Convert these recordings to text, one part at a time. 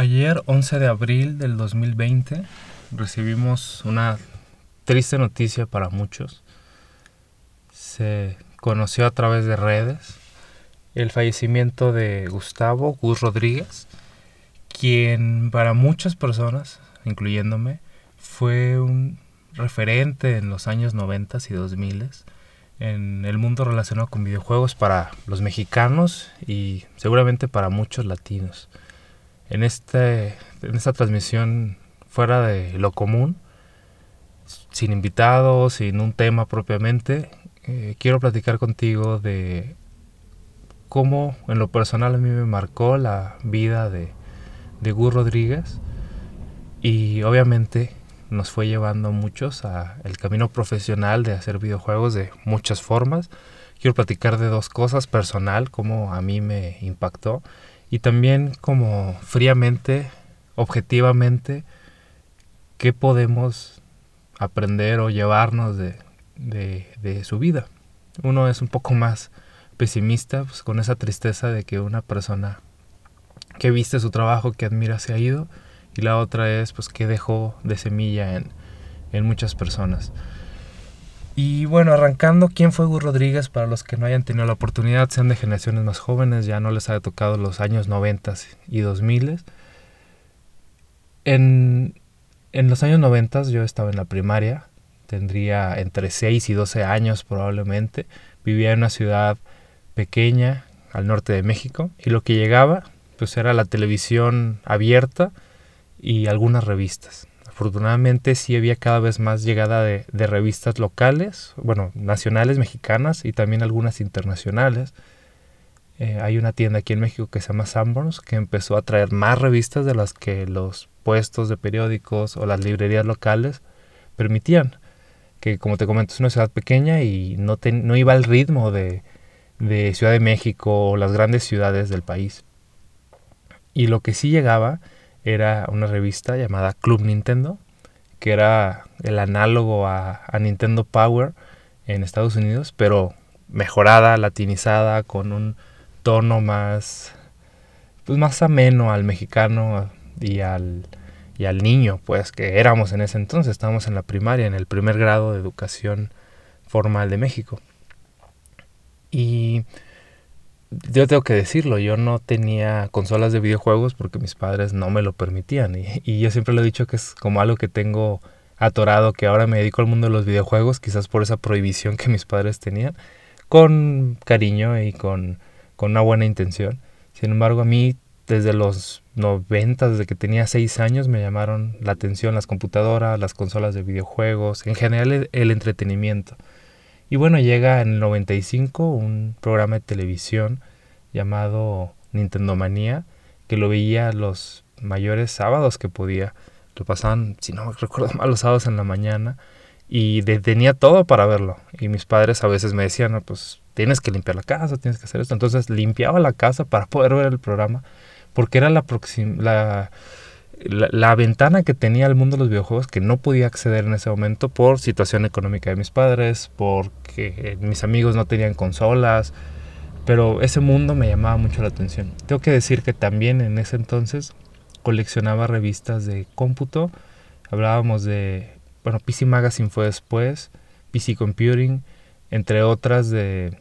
Ayer, 11 de abril del 2020, recibimos una triste noticia para muchos. Se conoció a través de redes el fallecimiento de Gustavo Gus Rodríguez, quien para muchas personas, incluyéndome, fue un referente en los años 90 y 2000 en el mundo relacionado con videojuegos para los mexicanos y seguramente para muchos latinos en, este, en esta transmisión fuera de lo común, sin invitados, sin un tema propiamente, eh, quiero platicar contigo de cómo en lo personal a mí me marcó la vida de, de Gus Rodríguez y obviamente nos fue llevando a muchos a el camino profesional de hacer videojuegos de muchas formas. Quiero platicar de dos cosas, personal, cómo a mí me impactó y también como fríamente, objetivamente, qué podemos aprender o llevarnos de, de, su vida. Uno es un poco más pesimista, pues, con esa tristeza de que una persona que viste su trabajo, que admira, se ha ido, y la otra es pues que dejó de semilla en, en muchas personas. Y bueno, arrancando, ¿quién fue Gus Rodríguez? Para los que no hayan tenido la oportunidad, sean de generaciones más jóvenes, ya no les haya tocado los años 90 y 2000. En, en los años 90 yo estaba en la primaria, tendría entre 6 y 12 años probablemente, vivía en una ciudad pequeña al norte de México y lo que llegaba pues era la televisión abierta y algunas revistas afortunadamente sí había cada vez más llegada de, revistas locales, bueno, nacionales mexicanas y también algunas internacionales. Eh, hay una tienda aquí en México que se llama Sanborns que empezó a traer más revistas de las que los puestos de periódicos o las librerías locales permitían. Que como te comento es una ciudad pequeña y no, no iba al ritmo de Ciudad de México o las grandes ciudades del país. Y lo que sí llegaba era una revista llamada Club Nintendo, que era el análogo a, Nintendo Power en Estados Unidos, pero mejorada, latinizada, con un tono más, pues más ameno al mexicano y al, y al niño, pues que éramos en ese entonces, estábamos en la primaria, en el primer grado de educación formal de México. Y yo tengo que decirlo, yo no tenía consolas de videojuegos porque mis padres no me lo permitían. Y, yo siempre lo he dicho que es como algo que tengo atorado, que ahora me dedico al mundo de los videojuegos, quizás por esa prohibición que mis padres tenían, con cariño y con, con una buena intención. Sin embargo, a mí desde los 90, desde que tenía 6 años, me llamaron la atención las computadoras, las consolas de videojuegos, en general el entretenimiento. Y bueno, llega en el 95 un programa de televisión llamado Nintendo Manía, que lo veía los mayores sábados que podía. Lo pasaban, si no me recuerdo mal, los sábados en la mañana. Y tenía todo para verlo. Y mis padres a veces me decían, pues tienes que limpiar la casa, tienes que hacer esto. Entonces limpiaba la casa para poder ver el programa. Porque era la, la la, ventana que tenía el mundo de los videojuegos que no podía acceder en ese momento por situación económica de mis padres, porque mis amigos no tenían consolas, pero ese mundo me llamaba mucho la atención. Tengo que decir que también en ese entonces coleccionaba revistas de cómputo, hablábamos de, bueno, PC Magazine fue después, PC Computing, entre otras de,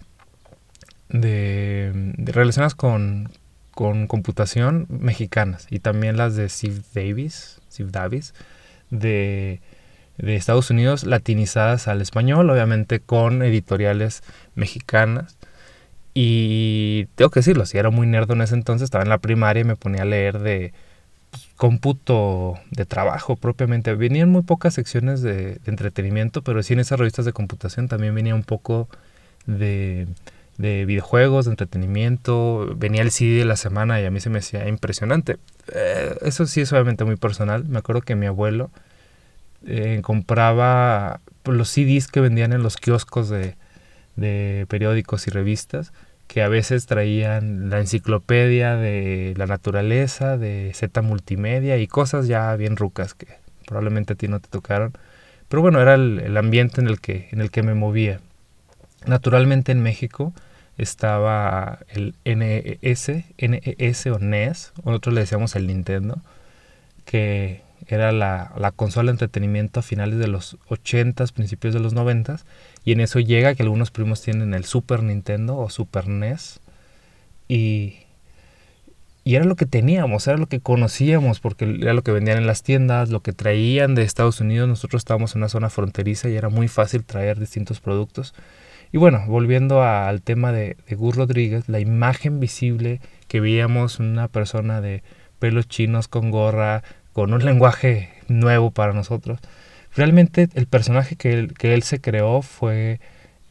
de relacionadas con, con computación mexicanas y también las de Steve Davis, Steve Davis de, de Estados Unidos latinizadas al español, obviamente con editoriales mexicanas. Y tengo que decirlo, si era muy nerd en ese entonces, estaba en la primaria y me ponía a leer de pues, cómputo de trabajo propiamente. Venían muy pocas secciones de, de entretenimiento, pero sí en esas revistas de computación también venía un poco de de videojuegos, de entretenimiento. Venía el CD de la semana y a mí se me hacía impresionante. Eh, eso sí es obviamente muy personal. Me acuerdo que mi abuelo eh, compraba los CDs que vendían en los kioscos de, de periódicos y revistas que a veces traían la enciclopedia de la naturaleza, de Z Multimedia y cosas ya bien rucas que probablemente a ti no te tocaron. Pero bueno, era el, el ambiente en el, que, en el que me movía. Naturalmente en México estaba el NES, NES o NES, nosotros le decíamos el Nintendo, que era la, la, consola de entretenimiento a finales de los 80s, principios de los 90s, y en eso llega que algunos primos tienen el Super Nintendo o Super NES, y, y era lo que teníamos, era lo que conocíamos, porque era lo que vendían en las tiendas, lo que traían de Estados Unidos, nosotros estábamos en una zona fronteriza y era muy fácil traer distintos productos. Y bueno, volviendo al tema de, de Gus Rodríguez, la imagen visible que veíamos una persona de pelos chinos con gorra, con un lenguaje nuevo para nosotros. Realmente el personaje que él, que él se creó fue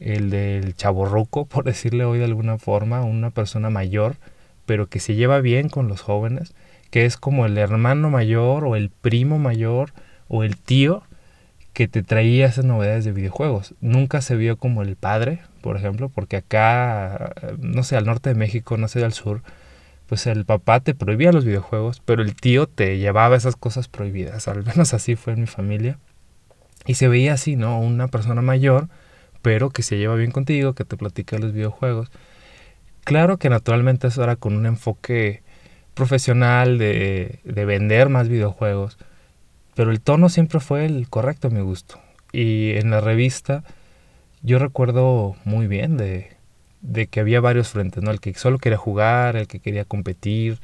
el del chaborruco, por decirle hoy de alguna forma, una persona mayor, pero que se lleva bien con los jóvenes, que es como el hermano mayor o el primo mayor o el tío que te traía esas novedades de videojuegos. Nunca se vio como el padre, por ejemplo, porque acá, no sé, al norte de México, no sé, al sur, pues el papá te prohibía los videojuegos, pero el tío te llevaba esas cosas prohibidas. Al menos así fue en mi familia. Y se veía así, ¿no? Una persona mayor, pero que se lleva bien contigo, que te platica los videojuegos. Claro que naturalmente eso era con un enfoque profesional de, de vender más videojuegos pero el tono siempre fue el correcto a mi gusto. Y en la revista yo recuerdo muy bien de, de que había varios frentes, ¿no? El que solo quería jugar, el que quería competir.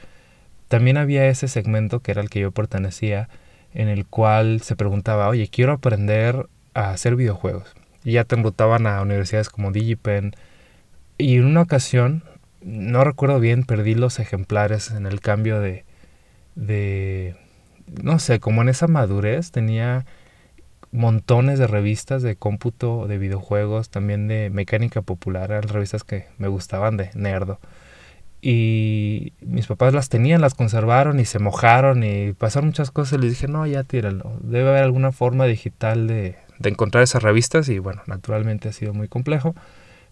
También había ese segmento que era el que yo pertenecía, en el cual se preguntaba, oye, quiero aprender a hacer videojuegos. Y ya te enrutaban a universidades como DigiPen. Y en una ocasión, no recuerdo bien, perdí los ejemplares en el cambio de, de, no sé, como en esa madurez tenía montones de revistas de cómputo, de videojuegos, también de mecánica popular, eran revistas que me gustaban de nerdo. Y mis papás las tenían, las conservaron y se mojaron y pasaron muchas cosas. Y les dije, no, ya tíralo. Debe haber alguna forma digital de, de encontrar esas revistas. Y bueno, naturalmente ha sido muy complejo.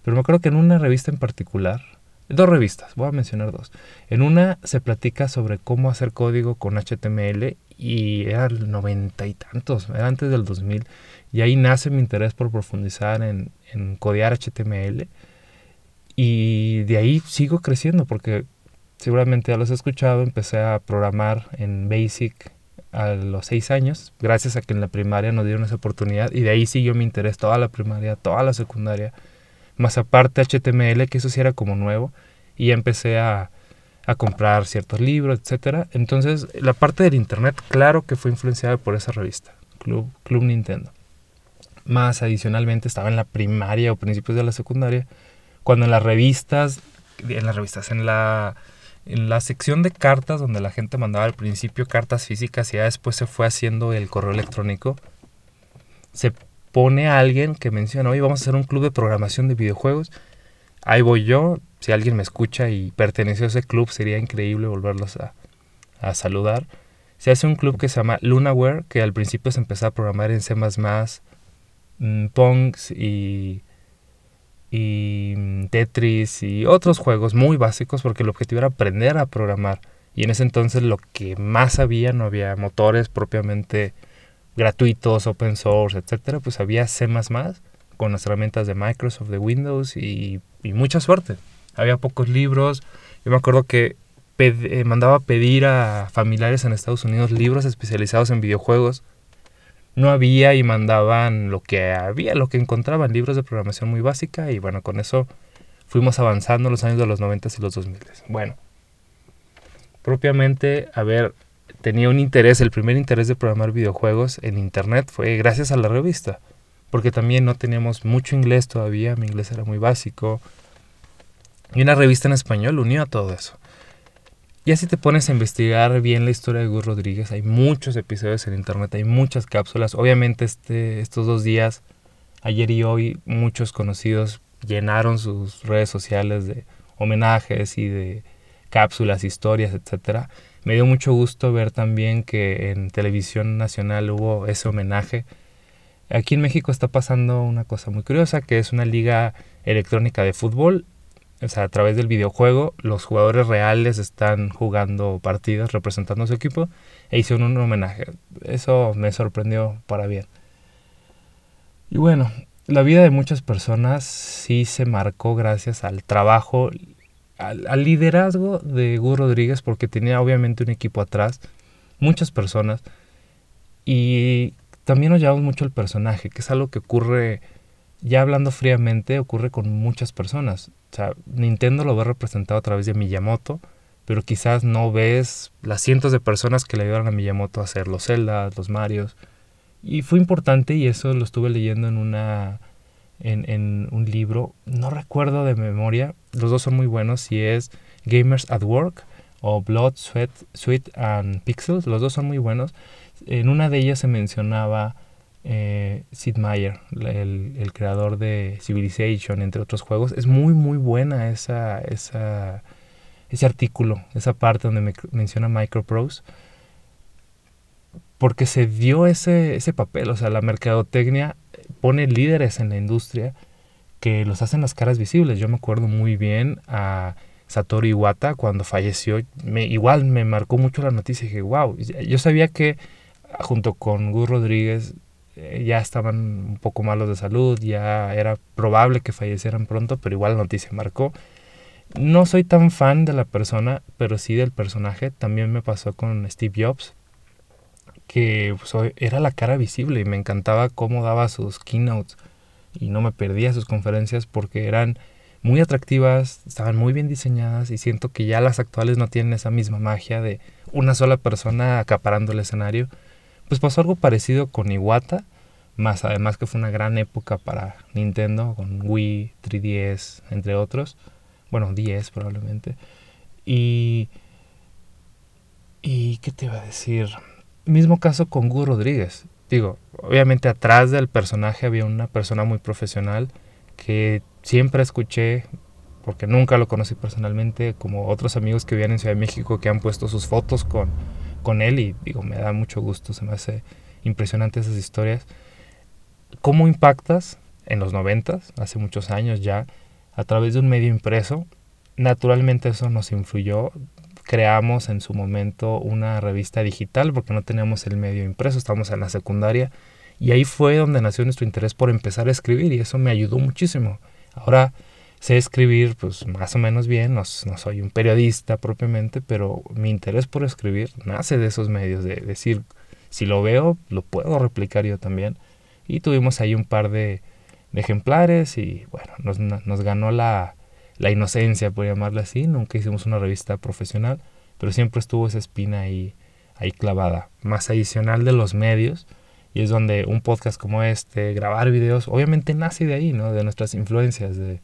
Pero me acuerdo que en una revista en particular, dos revistas, voy a mencionar dos. En una se platica sobre cómo hacer código con HTML y era el noventa y tantos, era antes del 2000. Y ahí nace mi interés por profundizar en, en codear HTML. Y de ahí sigo creciendo porque seguramente ya los he escuchado, empecé a programar en Basic a los seis años, gracias a que en la primaria nos dieron esa oportunidad y de ahí siguió mi interés toda la primaria, toda la secundaria más aparte HTML, que eso sí era como nuevo, y empecé a, a comprar ciertos libros, etcétera. Entonces, la parte del internet, claro que fue influenciada por esa revista, Club, Club Nintendo. Más adicionalmente, estaba en la primaria o principios de la secundaria, cuando en las revistas, en las revistas, en la, en la sección de cartas, donde la gente mandaba al principio cartas físicas y ya después se fue haciendo el correo electrónico, se pone a alguien que menciona, oye, vamos a hacer un club de programación de videojuegos. Ahí voy yo, si alguien me escucha y pertenece a ese club, sería increíble volverlos a, a saludar. Se hace un club que se llama Lunaware, que al principio se empezó a programar en C++, mmm, Pongs y, y mm, Tetris y otros juegos muy básicos, porque el objetivo era aprender a programar. Y en ese entonces lo que más había, no había motores propiamente gratuitos, open source, etcétera, pues había C++ con las herramientas de Microsoft, de Windows y, mucha suerte. Había pocos libros. Yo me acuerdo que eh, mandaba pedir a familiares en Estados Unidos libros especializados en videojuegos. No había y mandaban lo que había, lo que encontraban, libros de programación muy básica y bueno, con eso fuimos avanzando los años de los 90 y los 2000. Bueno, propiamente, a ver, tenía un interés, el primer interés de programar videojuegos en internet fue gracias a la revista, porque también no teníamos mucho inglés todavía, mi inglés era muy básico, y una revista en español unió a todo eso. Y así te pones a investigar bien la historia de Gus Rodríguez, hay muchos episodios en internet, hay muchas cápsulas, obviamente este, estos dos días, ayer y hoy, muchos conocidos llenaron sus redes sociales de homenajes y de cápsulas, historias, etcétera me dio mucho gusto ver también que en televisión nacional hubo ese homenaje. Aquí en México está pasando una cosa muy curiosa, que es una liga electrónica de fútbol. O sea, a través del videojuego, los jugadores reales están jugando partidos representando a su equipo e hicieron un homenaje. Eso me sorprendió para bien. Y bueno, la vida de muchas personas sí se marcó gracias al trabajo, al, liderazgo de Gus Rodríguez, porque tenía obviamente un equipo atrás, muchas personas, y también nos llevamos mucho el personaje, que es algo que ocurre, ya hablando fríamente, ocurre con muchas personas. O sea, Nintendo lo ve representado a través de Miyamoto, pero quizás no ves las cientos de personas que le ayudaron a Miyamoto a hacer los Zelda, los Marios. Y fue importante y eso lo estuve leyendo en una en, un libro, no recuerdo de memoria, los dos son muy buenos, si es Gamers at Work o Blood, Sweat, Sweet and Pixels, los dos son muy buenos. En una de ellas se mencionaba eh, Sid Meier, el, el, creador de Civilization, entre otros juegos. Es muy, muy buena esa, esa, ese artículo, esa parte donde me menciona Microprose porque se dio ese, ese papel, o sea, la mercadotecnia pone líderes en la industria que los hacen las caras visibles. Yo me acuerdo muy bien a Satoru Iwata cuando falleció, igual me marcó mucho la noticia dije, wow, yo sabía que junto con Gus Rodríguez eh, ya estaban un poco malos de salud, ya era probable que fallecieran pronto, pero igual la noticia marcó. No soy tan fan de la persona, pero sí del personaje. También me pasó con Steve Jobs que pues, era la cara visible y me encantaba cómo daba sus keynotes y no me perdía sus conferencias porque eran muy atractivas, estaban muy bien diseñadas y siento que ya las actuales no tienen esa misma magia de una sola persona acaparando el escenario. Pues pasó algo parecido con Iwata, más además que fue una gran época para Nintendo con Wii, 3DS, entre otros. Bueno, 10 probablemente. Y... ¿Y qué te iba a decir? Mismo caso con Gus Rodríguez. Digo, obviamente atrás del personaje había una persona muy profesional que siempre escuché, porque nunca lo conocí personalmente, como otros amigos que vivían en Ciudad de México que han puesto sus fotos con, con él y digo, me da mucho gusto, se me hace impresionante esas historias. ¿Cómo impactas en los noventas, hace muchos años ya, a través de un medio impreso? Naturalmente eso nos influyó creamos en su momento una revista digital porque no teníamos el medio impreso, estábamos en la secundaria y ahí fue donde nació nuestro interés por empezar a escribir y eso me ayudó muchísimo. Ahora sé escribir pues más o menos bien, no, soy un periodista propiamente, pero mi interés por escribir nace de esos medios, de decir, si lo veo, lo puedo replicar yo también. Y tuvimos ahí un par de, ejemplares y bueno, nos, nos ganó la, la inocencia, por llamarla así. Nunca hicimos una revista profesional, pero siempre estuvo esa espina ahí, ahí clavada. Más adicional de los medios, y es donde un podcast como este, grabar videos, obviamente nace de ahí, ¿no? De nuestras influencias, de,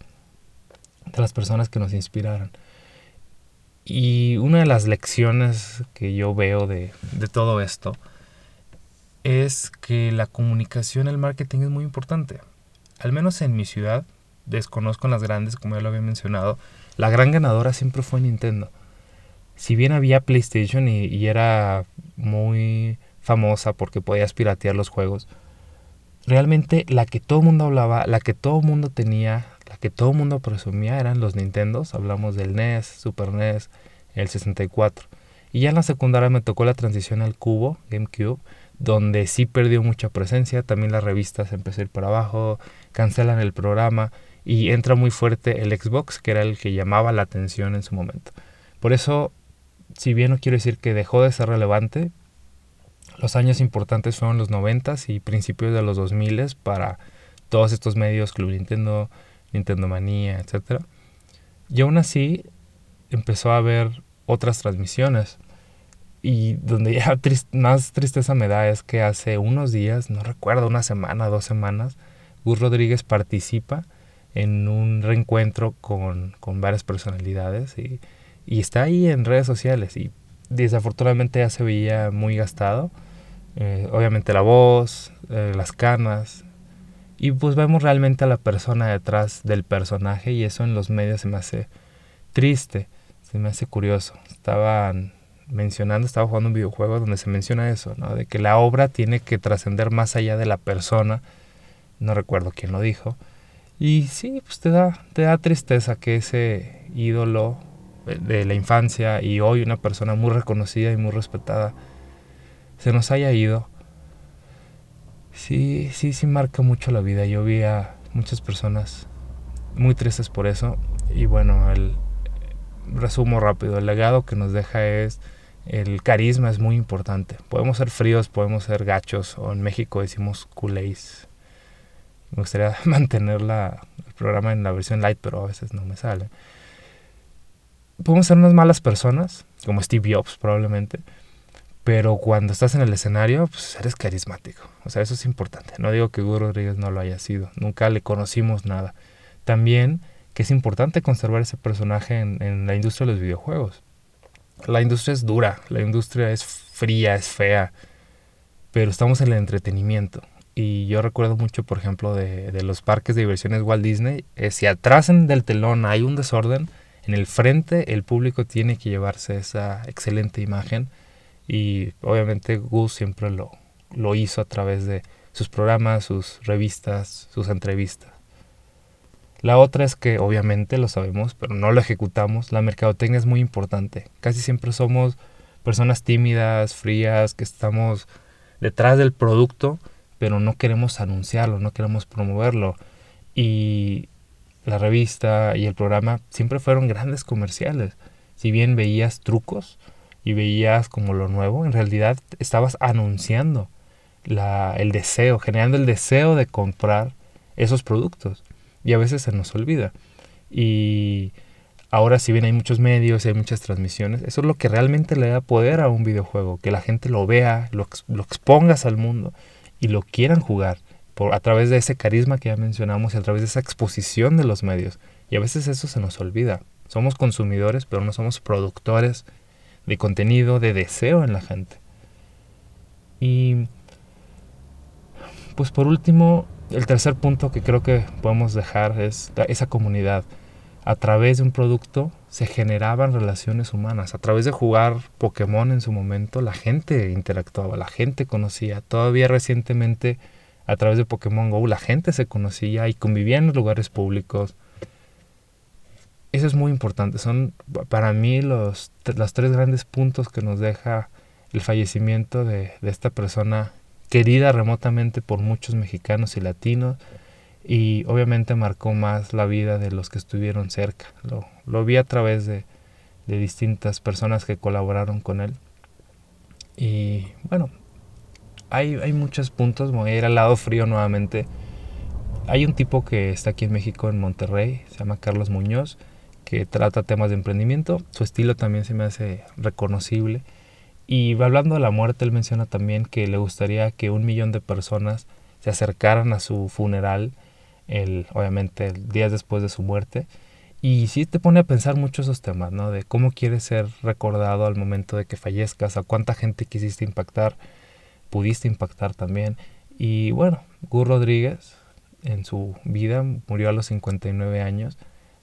las personas que nos inspiraron. Y una de las lecciones que yo veo de, de todo esto es que la comunicación, el marketing es muy importante. Al menos en mi ciudad, desconozco las grandes, como ya lo había mencionado, la gran ganadora siempre fue Nintendo. Si bien había PlayStation y, era muy famosa porque podías piratear los juegos, realmente la que todo el mundo hablaba, la que todo el mundo tenía, la que todo el mundo presumía eran los Nintendos. Hablamos del NES, Super NES, el 64. Y ya en la secundaria me tocó la transición al cubo, GameCube, donde sí perdió mucha presencia. También las revistas empezó a ir para abajo, cancelan el programa y entra muy fuerte el Xbox, que era el que llamaba la atención en su momento. Por eso, si bien no quiero decir que dejó de ser relevante, los años importantes fueron los 90 y principios de los 2000 para todos estos medios, Club Nintendo, Nintendo Manía, etc. Y aún así empezó a haber otras transmisiones. Y donde ya más tristeza me da es que hace unos días, no recuerdo, una semana, dos semanas, Gus Rodríguez participa en un reencuentro con, varias personalidades y, está ahí en redes sociales y desafortunadamente ya se veía muy gastado. Eh, obviamente la voz, eh, las canas y pues vemos realmente a la persona detrás del personaje y eso en los medios se me hace triste, se me hace curioso. Estaban mencionando, estaba jugando un videojuego donde se menciona eso, ¿no? de que la obra tiene que trascender más allá de la persona, no recuerdo quién lo dijo, y sí, pues te da, te da tristeza que ese ídolo de la infancia y hoy una persona muy reconocida y muy respetada se nos haya ido. sí, sí, sí marca mucho la vida. Yo vi a muchas personas muy tristes por eso. Y bueno, el resumo rápido, el legado que nos deja es el carisma es muy importante. Podemos ser fríos, podemos ser gachos, o en México decimos culés. Me gustaría mantener la, el programa en la versión light, pero a veces no me sale. Podemos ser unas malas personas, como Steve Jobs probablemente, pero cuando estás en el escenario, pues eres carismático. O sea, eso es importante. No digo que Hugo Rodríguez no lo haya sido, nunca le conocimos nada. También que es importante conservar ese personaje en, en la industria de los videojuegos la industria es dura, la industria es fría, es fea, pero estamos en el entretenimiento. Y yo recuerdo mucho, por ejemplo, de, los parques de diversiones Walt Disney, eh, si atrás del telón hay un desorden, en el frente el público tiene que llevarse esa excelente imagen y obviamente Gus siempre lo, lo hizo a través de sus programas, sus revistas, sus entrevistas. La otra es que obviamente lo sabemos, pero no lo ejecutamos. La mercadotecnia es muy importante. Casi siempre somos personas tímidas, frías, que estamos detrás del producto, pero no queremos anunciarlo, no queremos promoverlo. Y la revista y el programa siempre fueron grandes comerciales. Si bien veías trucos y veías como lo nuevo, en realidad estabas anunciando el deseo, generando el deseo de comprar esos productos y a veces se nos olvida. Y ahora si bien hay muchos medios y hay muchas transmisiones, eso es lo que realmente le da poder a un videojuego, que la gente lo vea, lo, lo expongas al mundo y lo quieran jugar por, a través de ese carisma que ya mencionamos y a través de esa exposición de los medios. Y a veces eso se nos olvida. Somos consumidores, pero no somos productores de contenido, de deseo en la gente. Y pues por último, el tercer punto que creo que podemos dejar es esa comunidad. A través de un producto se generaban relaciones humanas. A través de jugar Pokémon en su momento, la gente interactuaba, la gente conocía. Todavía recientemente, a través de Pokémon Go, la gente se conocía y convivía en los lugares públicos. Eso es muy importante. Son para mí los, los tres grandes puntos que nos deja el fallecimiento de, de esta persona querida remotamente por muchos mexicanos y latinos y obviamente marcó más la vida de los que estuvieron cerca. Lo, lo vi a través de, de, distintas personas que colaboraron con él. Y bueno, hay, hay muchos puntos, voy a ir al lado frío nuevamente. Hay un tipo que está aquí en México, en Monterrey, se llama Carlos Muñoz, que trata temas de emprendimiento. Su estilo también se me hace reconocible y hablando de la muerte, él menciona también que le gustaría que un millón de personas se acercaran a su funeral, el, obviamente días después de su muerte. Y sí te pone a pensar mucho esos temas, ¿no? De cómo quieres ser recordado al momento de que fallezcas, a cuánta gente quisiste impactar, pudiste impactar también. Y bueno, Gur Rodríguez en su vida murió a los 59 años.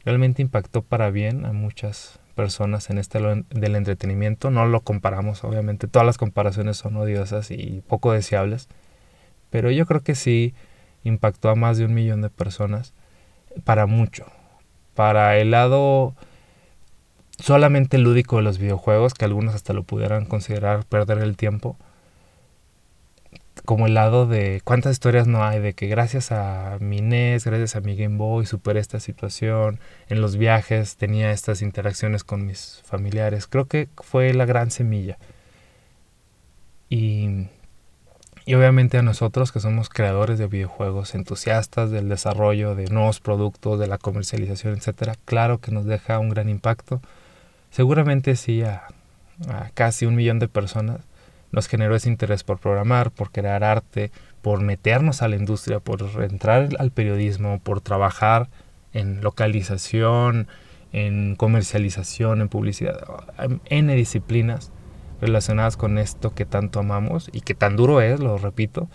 Realmente impactó para bien a muchas personas en este del entretenimiento. No lo comparamos, obviamente. Todas las comparaciones son odiosas y poco deseables. Pero yo creo que sí impactó a más de un millón de personas para mucho. Para el lado solamente lúdico de los videojuegos, que algunos hasta lo pudieran considerar perder el tiempo como el lado de cuántas historias no hay de que gracias a mi NES, gracias a mi Game Boy superé esta situación, en los viajes tenía estas interacciones con mis familiares. Creo que fue la gran semilla. Y, y obviamente a nosotros que somos creadores de videojuegos, entusiastas del desarrollo de nuevos productos, de la comercialización, etcétera, claro que nos deja un gran impacto. Seguramente sí a, casi un millón de personas nos generó ese interés por programar, por crear arte, por meternos a la industria, por entrar al periodismo, por trabajar en localización, en comercialización, en publicidad, en disciplinas relacionadas con esto que tanto amamos y que tan duro es, lo repito,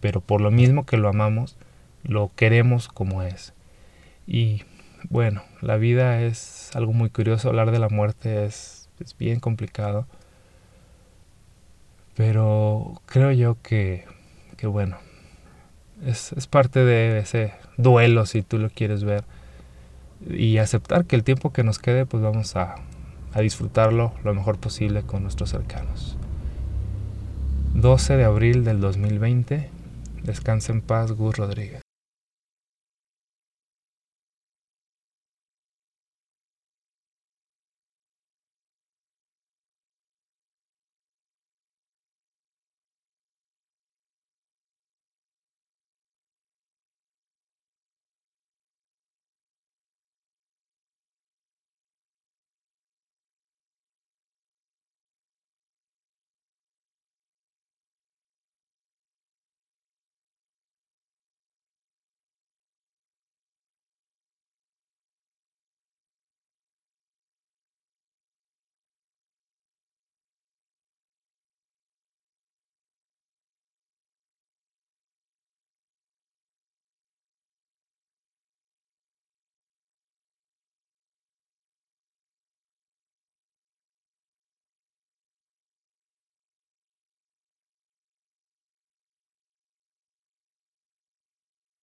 pero por lo mismo que lo amamos, lo queremos como es. Y bueno, la vida es algo muy curioso, hablar de la muerte es, es bien complicado pero creo yo que, que bueno, es, es, parte de ese duelo si tú lo quieres ver. Y aceptar que el tiempo que nos quede pues vamos a, a disfrutarlo lo mejor posible con nuestros cercanos. 12 de abril del 2020, Descansa en paz, Gus Rodríguez.